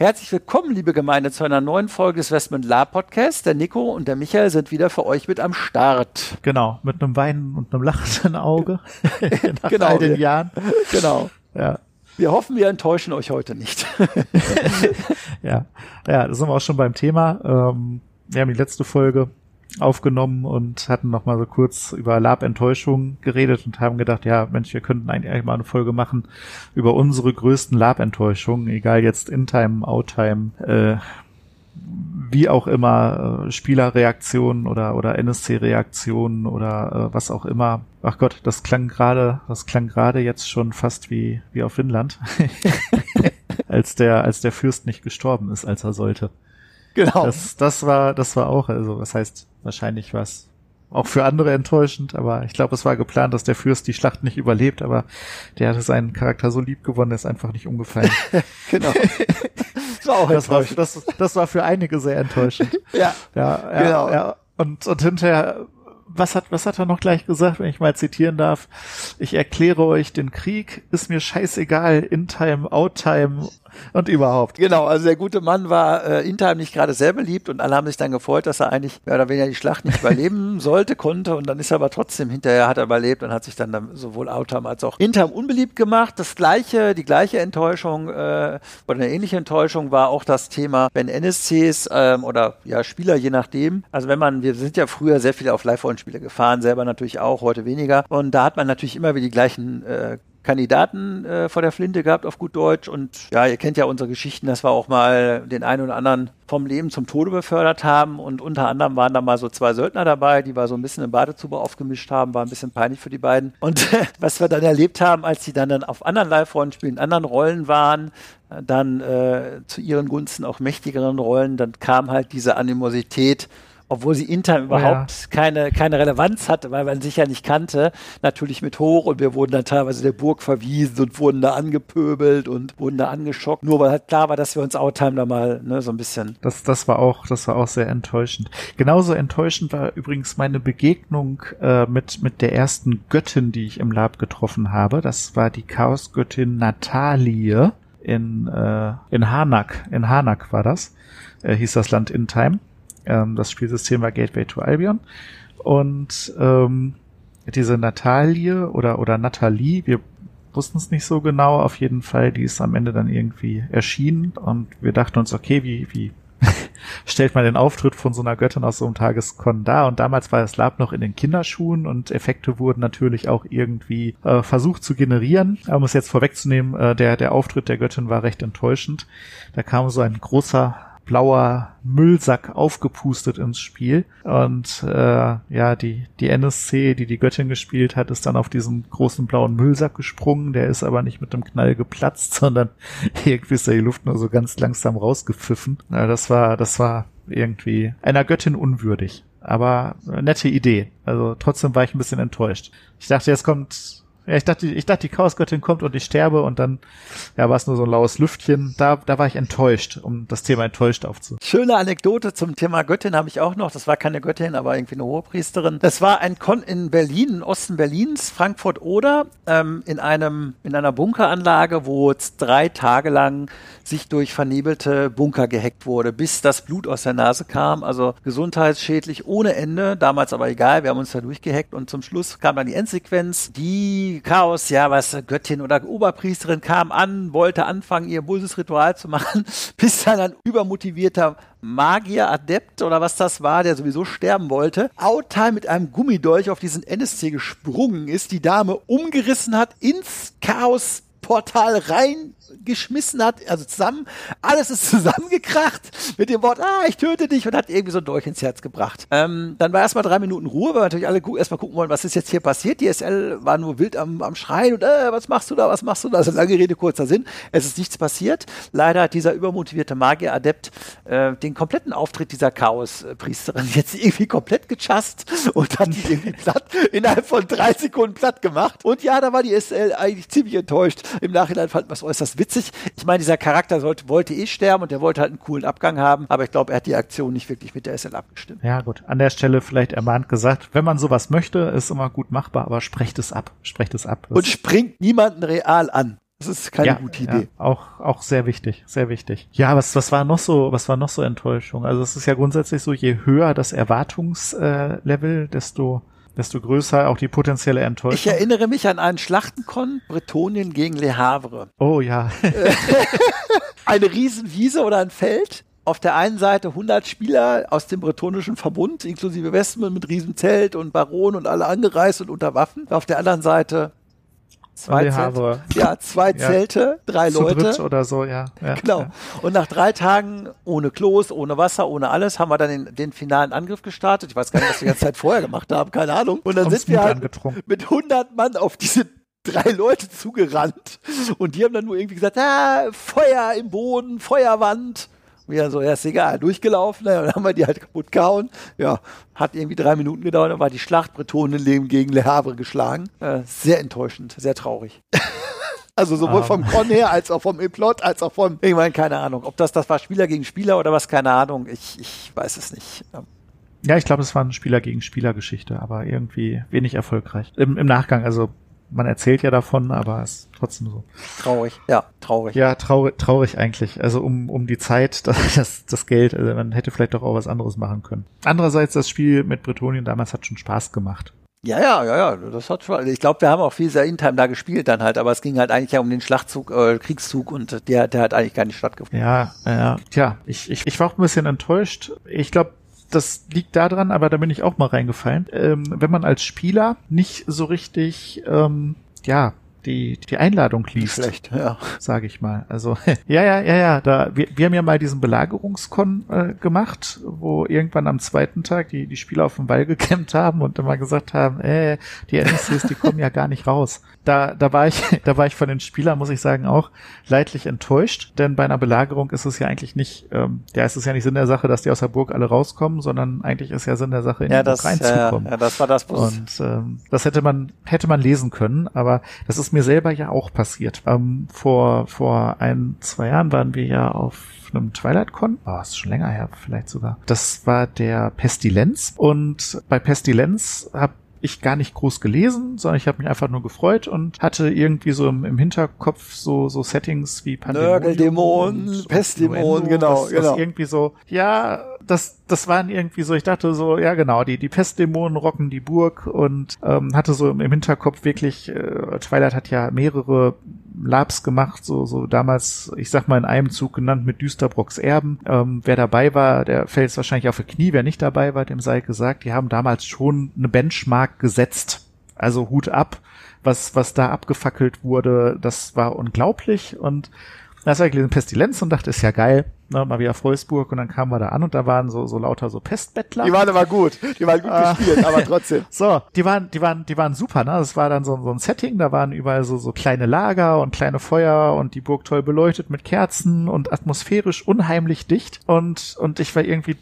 Herzlich willkommen, liebe Gemeinde, zu einer neuen Folge des Westman La Podcasts. Der Nico und der Michael sind wieder für euch mit am Start. Genau, mit einem Weinen und einem lachenden Auge. Nach Genau, all den wir- Jahren. Genau. Ja, Wir hoffen, wir enttäuschen euch heute nicht. ja. Ja, da sind wir auch schon beim Thema. Ähm, wir haben die letzte Folge aufgenommen und hatten noch mal so kurz über Lab-Enttäuschung geredet und haben gedacht, ja, Mensch, wir könnten eigentlich mal eine Folge machen über unsere größten Lab-Enttäuschungen, egal jetzt In-Time, Out-Time, äh, wie auch immer, äh, Spielerreaktionen oder, oder NSC-Reaktionen oder äh, was auch immer. Ach Gott, das klang gerade, das klang gerade jetzt schon fast wie, wie auf Finnland. als der, als der Fürst nicht gestorben ist, als er sollte. Genau. Das, das war, das war auch, also was heißt, wahrscheinlich was auch für andere enttäuschend, aber ich glaube, es war geplant, dass der Fürst die Schlacht nicht überlebt, aber der hatte seinen Charakter so lieb gewonnen, ist einfach nicht umgefallen. genau. Das war auch Das war, das, das war für einige sehr enttäuschend. Ja. Ja, ja, Genau. ja. Und, und hinterher, was hat, was hat er noch gleich gesagt, wenn ich mal zitieren darf? Ich erkläre euch den Krieg, ist mir scheißegal, In-Time, Out-Time und überhaupt. Genau, also der gute Mann war äh, in Time nicht gerade sehr beliebt und alle haben sich dann gefreut, dass er eigentlich mehr oder weniger die Schlacht nicht überleben sollte, konnte und dann ist er aber trotzdem hinterher hat er überlebt und hat sich dann, dann sowohl Outtime als auch Intime unbeliebt gemacht. Das gleiche, die gleiche Enttäuschung äh, oder eine ähnliche Enttäuschung war auch das Thema, wenn NSCs ähm, oder ja Spieler, je nachdem. Also wenn man, wir sind ja früher sehr viel auf Live-Rollenspiele gefahren, selber natürlich auch, heute weniger und da hat man natürlich immer wieder die gleichen äh, Kandidaten äh, vor der Flinte gehabt, auf gut Deutsch. Und ja, ihr kennt ja unsere Geschichten, dass wir auch mal den einen oder anderen vom Leben zum Tode befördert haben. Und unter anderem waren da mal so zwei Söldner dabei, die wir so ein bisschen im Badezuber aufgemischt haben. War ein bisschen peinlich für die beiden. Und was wir dann erlebt haben, als sie dann, dann auf anderen Live-Rollenspielen, anderen Rollen waren, äh, dann äh, zu ihren Gunsten auch mächtigeren Rollen, dann kam halt diese Animosität obwohl sie intern überhaupt keine, keine Relevanz hatte, weil man sich ja nicht kannte, natürlich mit hoch und wir wurden dann teilweise der Burg verwiesen und wurden da angepöbelt und wurden da angeschockt, nur weil halt klar war, dass wir uns Outtime da mal ne, so ein bisschen Das, das war auch, das war auch sehr enttäuschend. Genauso enttäuschend war übrigens meine Begegnung äh, mit mit der ersten Göttin, die ich im Lab getroffen habe. Das war die Chaosgöttin Natalie in äh, in Harnack. In Harnack war das. Äh, hieß das Land in Time. Ähm, das Spielsystem war Gateway to Albion und ähm, diese Natalie oder oder Nathalie, wir wussten es nicht so genau. Auf jeden Fall, die ist am Ende dann irgendwie erschienen und wir dachten uns, okay, wie, wie stellt man den Auftritt von so einer Göttin aus so einem Tageskon dar? Und damals war das Lab noch in den Kinderschuhen und Effekte wurden natürlich auch irgendwie äh, versucht zu generieren. Aber um es jetzt vorwegzunehmen, äh, der, der Auftritt der Göttin war recht enttäuschend. Da kam so ein großer blauer Müllsack aufgepustet ins Spiel. Und äh, ja, die, die NSC, die die Göttin gespielt hat, ist dann auf diesen großen blauen Müllsack gesprungen. Der ist aber nicht mit einem Knall geplatzt, sondern irgendwie ist da die Luft nur so ganz langsam rausgepfiffen. Ja, das war, das war irgendwie einer Göttin unwürdig. Aber äh, nette Idee. Also trotzdem war ich ein bisschen enttäuscht. Ich dachte, jetzt kommt ja, ich dachte, ich dachte, die Chaosgöttin kommt und ich sterbe und dann, ja, war es nur so ein laues Lüftchen. Da, da war ich enttäuscht, um das Thema enttäuscht aufzu. Schöne Anekdote zum Thema Göttin habe ich auch noch. Das war keine Göttin, aber irgendwie eine Hohepriesterin. Das war ein Kon in Berlin, im Osten Berlins, Frankfurt-Oder, ähm, in einem, in einer Bunkeranlage, wo drei Tage lang sich durch vernebelte Bunker gehackt wurde, bis das Blut aus der Nase kam. Also gesundheitsschädlich ohne Ende. Damals aber egal, wir haben uns da durchgehackt und zum Schluss kam dann die Endsequenz. Die Chaos, ja, was, Göttin oder Oberpriesterin kam an, wollte anfangen, ihr böses Ritual zu machen, bis dann ein übermotivierter Magier, Adept oder was das war, der sowieso sterben wollte, Outtime mit einem Gummidolch auf diesen NSC gesprungen ist, die Dame umgerissen hat, ins Chaos Portal rein geschmissen hat, also zusammen, alles ist zusammengekracht mit dem Wort, ah, ich töte dich und hat irgendwie so ein Dolch ins Herz gebracht. Ähm, dann war erstmal drei Minuten Ruhe, weil wir natürlich alle gu erstmal gucken wollen, was ist jetzt hier passiert. Die SL war nur wild am, am Schreien und äh, was machst du da, was machst du da? Also lange Rede, kurzer Sinn. Es ist nichts passiert. Leider hat dieser übermotivierte Magier-Adept äh, den kompletten Auftritt dieser Chaos-Priesterin jetzt irgendwie komplett gechast und hat die irgendwie platt, innerhalb von drei Sekunden platt gemacht. Und ja, da war die SL eigentlich ziemlich enttäuscht. Im Nachhinein fand man es äußerst witzig. Ich meine, dieser Charakter sollte, wollte eh sterben und der wollte halt einen coolen Abgang haben, aber ich glaube, er hat die Aktion nicht wirklich mit der SL abgestimmt. Ja, gut. An der Stelle vielleicht ermahnt gesagt, wenn man sowas möchte, ist immer gut machbar, aber sprecht es ab. Sprecht es ab. und springt niemanden real an. Das ist keine ja, gute Idee. Ja, auch, auch sehr wichtig, sehr wichtig. Ja, was, was war noch so, was war noch so Enttäuschung? Also es ist ja grundsätzlich so, je höher das Erwartungslevel, desto, desto größer auch die potenzielle Enttäuschung. Ich erinnere mich an einen Schlachtenkon Bretonien gegen Le Havre. Oh ja. Eine Riesenwiese oder ein Feld. Auf der einen Seite 100 Spieler aus dem bretonischen Verbund, inklusive Westman mit Riesenzelt und Baron und alle angereist und unter Waffen. Auf der anderen Seite zwei, Zelte, ja, zwei Ja. Zelte, drei Zu Leute. oder so, ja. ja Genau. Ja. Und nach drei Tagen ohne Klos, ohne Wasser, ohne alles, haben wir dann den, den finalen Angriff gestartet. Ich weiß gar nicht, was wir die ganze Zeit vorher gemacht haben, keine Ahnung. Und dann sind wir halt mit 100 Mann auf diese drei Leute zugerannt. Und die haben dann nur irgendwie gesagt, ah, Feuer im Boden, Feuerwand. Wir so, ja, ist egal, durchgelaufen. Ne? Und dann haben wir die halt kaputt gehauen. Ja, hat irgendwie drei Minuten gedauert, dann war die Schlacht Bretonenleben gegen Le Havre geschlagen. Äh, sehr enttäuschend, sehr traurig. Also sowohl Ah. vom Con her, als auch vom E-Plot, als auch vom, ich meine, keine Ahnung. Ob das, das war Spieler gegen Spieler oder was, keine Ahnung. Ich, ich weiß es nicht. Ja. Ja, ich glaube, es war eine Spieler gegen Spieler Geschichte, aber irgendwie wenig erfolgreich. Im, Im Nachgang, also man erzählt ja davon, aber es ist trotzdem so. Traurig, ja, traurig. Ja, traurig, traurig eigentlich. Also um, um die Zeit, das, das, Geld, also man hätte vielleicht doch auch was anderes machen können. Andererseits, das Spiel mit Bretonien damals hat schon Spaß gemacht. Ja, ja, ja, ja, das hat schon. Ich glaube, wir haben auch viel sehr Intime da gespielt dann halt, aber es ging halt eigentlich ja um den Schlachtzug, äh, Kriegszug und der, der hat eigentlich gar nicht stattgefunden. Ja, ja, tja, ich, ich, ich war auch ein bisschen enttäuscht. Ich glaube, das liegt daran, aber da bin ich auch mal reingefallen. Ähm, wenn man als Spieler nicht so richtig, ähm, ja, die, die Einladung liest. Schlecht, ja. sage ich mal. Also ja, ja, ja, ja. Da wir, wir haben ja mal diesen Belagerungskon äh, gemacht, wo irgendwann am zweiten Tag die die Spieler auf dem Wall gekämmt haben und immer gesagt haben, äh, die NSCs, die kommen ja gar nicht raus. Da da war ich da war ich von den Spielern muss ich sagen auch leidlich enttäuscht, denn bei einer Belagerung ist es ja eigentlich nicht, ähm, ja, es ist ja nicht Sinn der Sache, dass die aus der Burg alle rauskommen, sondern eigentlich ist ja Sinn der Sache in Ja, die Burg das, ja, reinzukommen. ja, das war das, Und ähm, das hätte man hätte man lesen können, aber das ist mir selber ja auch passiert. Ähm, vor vor ein zwei Jahren waren wir ja auf einem Twilight Con, oh, ist schon länger her vielleicht sogar. Das war der Pestilenz und bei Pestilenz habe ich gar nicht groß gelesen, sondern ich habe mich einfach nur gefreut und hatte irgendwie so im, im Hinterkopf so so Settings wie und- Pestdämonen, und genau, was, genau. Irgendwie so, ja, das, das waren irgendwie so, ich dachte so, ja genau, die, die Pestdämonen rocken die Burg und ähm, hatte so im, Hinterkopf wirklich, äh, Twilight hat ja mehrere Labs gemacht, so, so damals, ich sag mal in einem Zug genannt mit Düsterbrocks Erben. Ähm, wer dabei war, der fällt wahrscheinlich auf die Knie, wer nicht dabei war, dem sei gesagt, die haben damals schon eine Benchmark gesetzt. Also Hut ab, was, was da abgefackelt wurde, das war unglaublich und da habe ich gelesen Pestilenz und dachte, ist ja geil, ne, mal wieder Freusburg und dann kamen wir da an und da waren so, so lauter so Pestbettler. Die waren aber gut. Die waren gut Ah. gespielt, aber trotzdem. So, die waren, die waren, die waren super, ne? Das war dann so, so ein Setting, da waren überall so, so kleine Lager und kleine Feuer und die Burg toll beleuchtet mit Kerzen und atmosphärisch unheimlich dicht und, und ich war irgendwie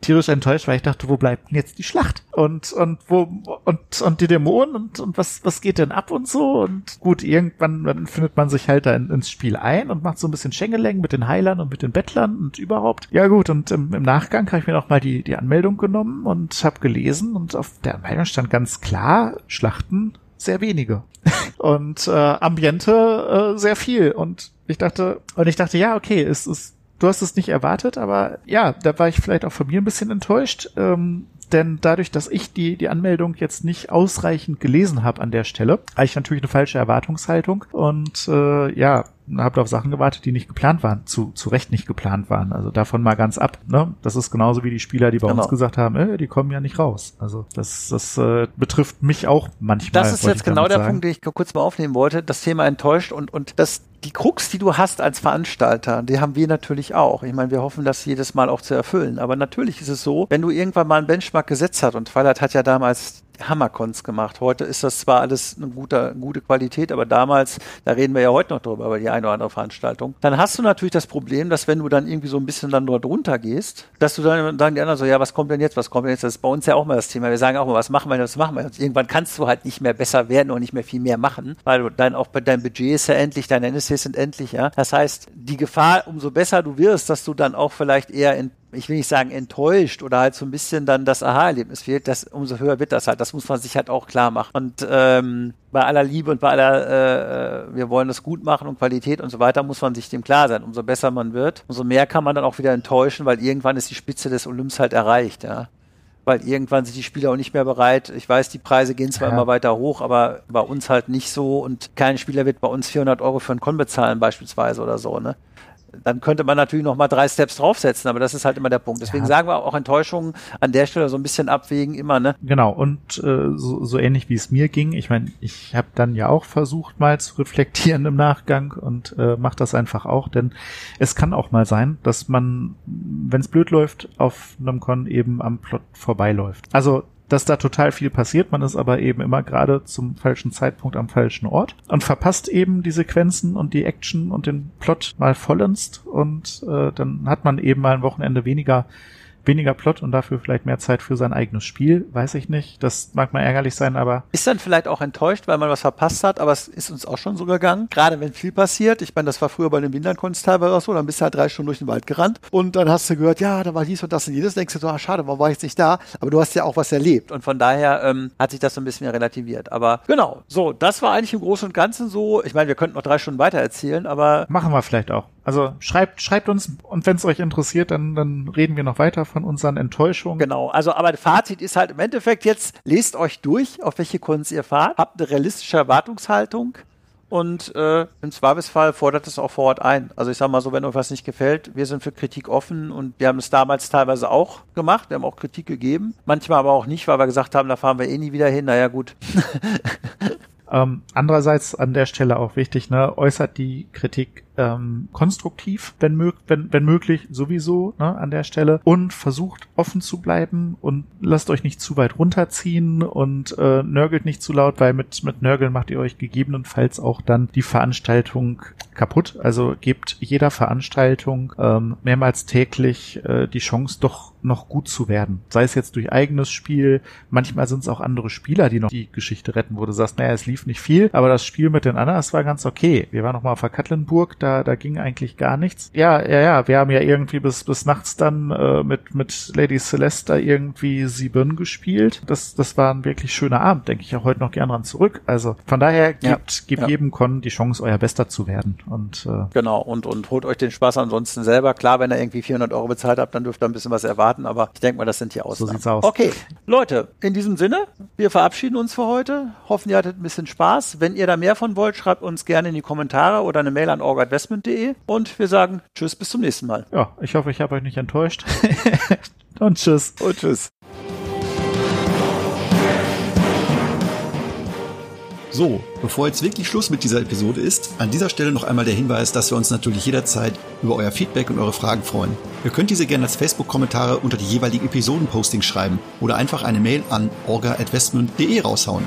tierisch enttäuscht, weil ich dachte, wo bleibt denn jetzt die Schlacht? Und, und wo, und, und die Dämonen und, und was, was geht denn ab und so? Und gut, irgendwann findet man sich halt da in, ins Spiel ein und macht so ein bisschen Schengeleng mit den Heilern und mit den Bettlern und überhaupt. Ja gut, und im, im Nachgang habe ich mir noch mal die, die Anmeldung genommen und habe gelesen und auf der Anmeldung stand ganz klar, Schlachten sehr wenige. und äh, Ambiente äh, sehr viel. Und ich dachte, und ich dachte, ja, okay, es ist du hast es nicht erwartet, aber ja, da war ich vielleicht auch von mir ein bisschen enttäuscht. Ähm, denn dadurch, dass ich die, die Anmeldung jetzt nicht ausreichend gelesen habe an der Stelle, habe ich natürlich eine falsche Erwartungshaltung. Und äh, ja, habt auf Sachen gewartet, die nicht geplant waren, zu, zu Recht nicht geplant waren. Also davon mal ganz ab. Ne? Das ist genauso wie die Spieler, die bei genau. uns gesagt haben, äh, die kommen ja nicht raus. Also das, das äh, betrifft mich auch manchmal. Das ist jetzt genau der sagen. Punkt, den ich kurz mal aufnehmen wollte. Das Thema enttäuscht und, und das die Krux, die du hast als Veranstalter, die haben wir natürlich auch. Ich meine, wir hoffen, das jedes Mal auch zu erfüllen. Aber natürlich ist es so, wenn du irgendwann mal einen Benchmark gesetzt hast, und Twilight hat ja damals Hammercons gemacht. Heute ist das zwar alles eine gute, gute Qualität, aber damals, da reden wir ja heute noch drüber, über die eine oder andere Veranstaltung. Dann hast du natürlich das Problem, dass wenn du dann irgendwie so ein bisschen dann dort runter gehst, dass du dann sagen die anderen so, ja, was kommt denn jetzt, was kommt denn jetzt? Das ist bei uns ja auch mal das Thema. Wir sagen auch mal, was machen wir, was machen wir? Und irgendwann kannst du halt nicht mehr besser werden und nicht mehr viel mehr machen, weil du dann auch deinem Budget ist ja endlich, deine NSCs sind endlich, ja. Das heißt, die Gefahr, umso besser du wirst, dass du dann auch vielleicht eher in ich will nicht sagen enttäuscht oder halt so ein bisschen dann das Aha-Erlebnis fehlt, das, umso höher wird das halt. Das muss man sich halt auch klar machen. Und ähm, bei aller Liebe und bei aller, äh, wir wollen das gut machen und Qualität und so weiter, muss man sich dem klar sein. Umso besser man wird, umso mehr kann man dann auch wieder enttäuschen, weil irgendwann ist die Spitze des Olymps halt erreicht, ja weil irgendwann sind die Spieler auch nicht mehr bereit. Ich weiß, die Preise gehen zwar ja. immer weiter hoch, aber bei uns halt nicht so und kein Spieler wird bei uns 400 Euro für einen Con bezahlen beispielsweise oder so, ne? Dann könnte man natürlich noch mal drei Steps draufsetzen, aber das ist halt immer der Punkt. Deswegen ja. sagen wir auch Enttäuschungen an der Stelle so ein bisschen abwägen immer, ne? Genau, und äh, so, so ähnlich wie es mir ging, ich meine, ich habe dann ja auch versucht mal zu reflektieren im Nachgang und äh, mache das einfach auch, denn es kann auch mal sein, dass man, wenn es blöd läuft, auf einem Con eben am Plot vorbeiläuft. Also dass da total viel passiert. Man ist aber eben immer gerade zum falschen Zeitpunkt am falschen Ort und verpasst eben die Sequenzen und die Action und den Plot mal vollends und äh, dann hat man eben mal ein Wochenende weniger weniger Plot und dafür vielleicht mehr Zeit für sein eigenes Spiel, weiß ich nicht. Das mag mal ärgerlich sein, aber. Ist dann vielleicht auch enttäuscht, weil man was verpasst hat, aber es ist uns auch schon so gegangen. Gerade wenn viel passiert. Ich meine, das war früher bei den Windlandkunst teilweise auch so, dann bist du halt drei Stunden durch den Wald gerannt und dann hast du gehört, ja, da war dies und das und jedes. Denkst du so, ah, schade, warum war ich jetzt nicht da? Aber du hast ja auch was erlebt und von daher ähm, hat sich das so ein bisschen relativiert. Aber genau, so, das war eigentlich im Großen und Ganzen so. Ich meine, wir könnten noch drei Stunden weiter erzählen, aber. Machen wir vielleicht auch. Also schreibt, schreibt uns und wenn es euch interessiert, dann, dann reden wir noch weiter von unseren Enttäuschungen. Genau, also aber das Fazit ist halt im Endeffekt jetzt, lest euch durch, auf welche Kunst ihr fahrt, habt eine realistische Erwartungshaltung und äh, im Zweifelsfall fordert es auch vor Ort ein. Also ich sag mal so, wenn euch was nicht gefällt, wir sind für Kritik offen und wir haben es damals teilweise auch gemacht, wir haben auch Kritik gegeben, manchmal aber auch nicht, weil wir gesagt haben, da fahren wir eh nie wieder hin, naja gut. ähm, andererseits an der Stelle auch wichtig, ne, äußert die Kritik ähm, konstruktiv, wenn, mög wenn, wenn möglich, sowieso ne, an der Stelle. Und versucht offen zu bleiben und lasst euch nicht zu weit runterziehen und äh, nörgelt nicht zu laut, weil mit, mit Nörgeln macht ihr euch gegebenenfalls auch dann die Veranstaltung kaputt. Also gebt jeder Veranstaltung ähm, mehrmals täglich äh, die Chance, doch noch gut zu werden. Sei es jetzt durch eigenes Spiel, manchmal sind es auch andere Spieler, die noch die Geschichte retten, wo du sagst, naja, es lief nicht viel, aber das Spiel mit den anderen, das war ganz okay. Wir waren noch mal auf der Katlenburg, da, da ging eigentlich gar nichts. Ja, ja, ja, wir haben ja irgendwie bis, bis nachts dann äh, mit, mit Lady Celesta irgendwie Sieben gespielt. Das, das war ein wirklich schöner Abend, denke ich auch heute noch gern dran zurück. Also von daher gibt, ja, gibt ja. jedem Con die Chance, euer Bester zu werden. Und, äh, genau, und, und holt euch den Spaß ansonsten selber. Klar, wenn ihr irgendwie 400 Euro bezahlt habt, dann dürft ihr ein bisschen was erwarten, aber ich denke mal, das sind die Ausnahmen. So sieht's aus. Okay, Leute, in diesem Sinne, wir verabschieden uns für heute. Hoffen, ihr hattet ein bisschen Spaß. Wenn ihr da mehr von wollt, schreibt uns gerne in die Kommentare oder eine Mail an org.west investment.de und wir sagen Tschüss, bis zum nächsten Mal. Ja, ich hoffe, ich habe euch nicht enttäuscht. und Tschüss. Und Tschüss. So, bevor jetzt wirklich Schluss mit dieser Episode ist, an dieser Stelle noch einmal der Hinweis, dass wir uns natürlich jederzeit über euer Feedback und eure Fragen freuen. Ihr könnt diese gerne als Facebook-Kommentare unter die jeweiligen Episoden-Postings schreiben oder einfach eine Mail an orga.investment.de raushauen.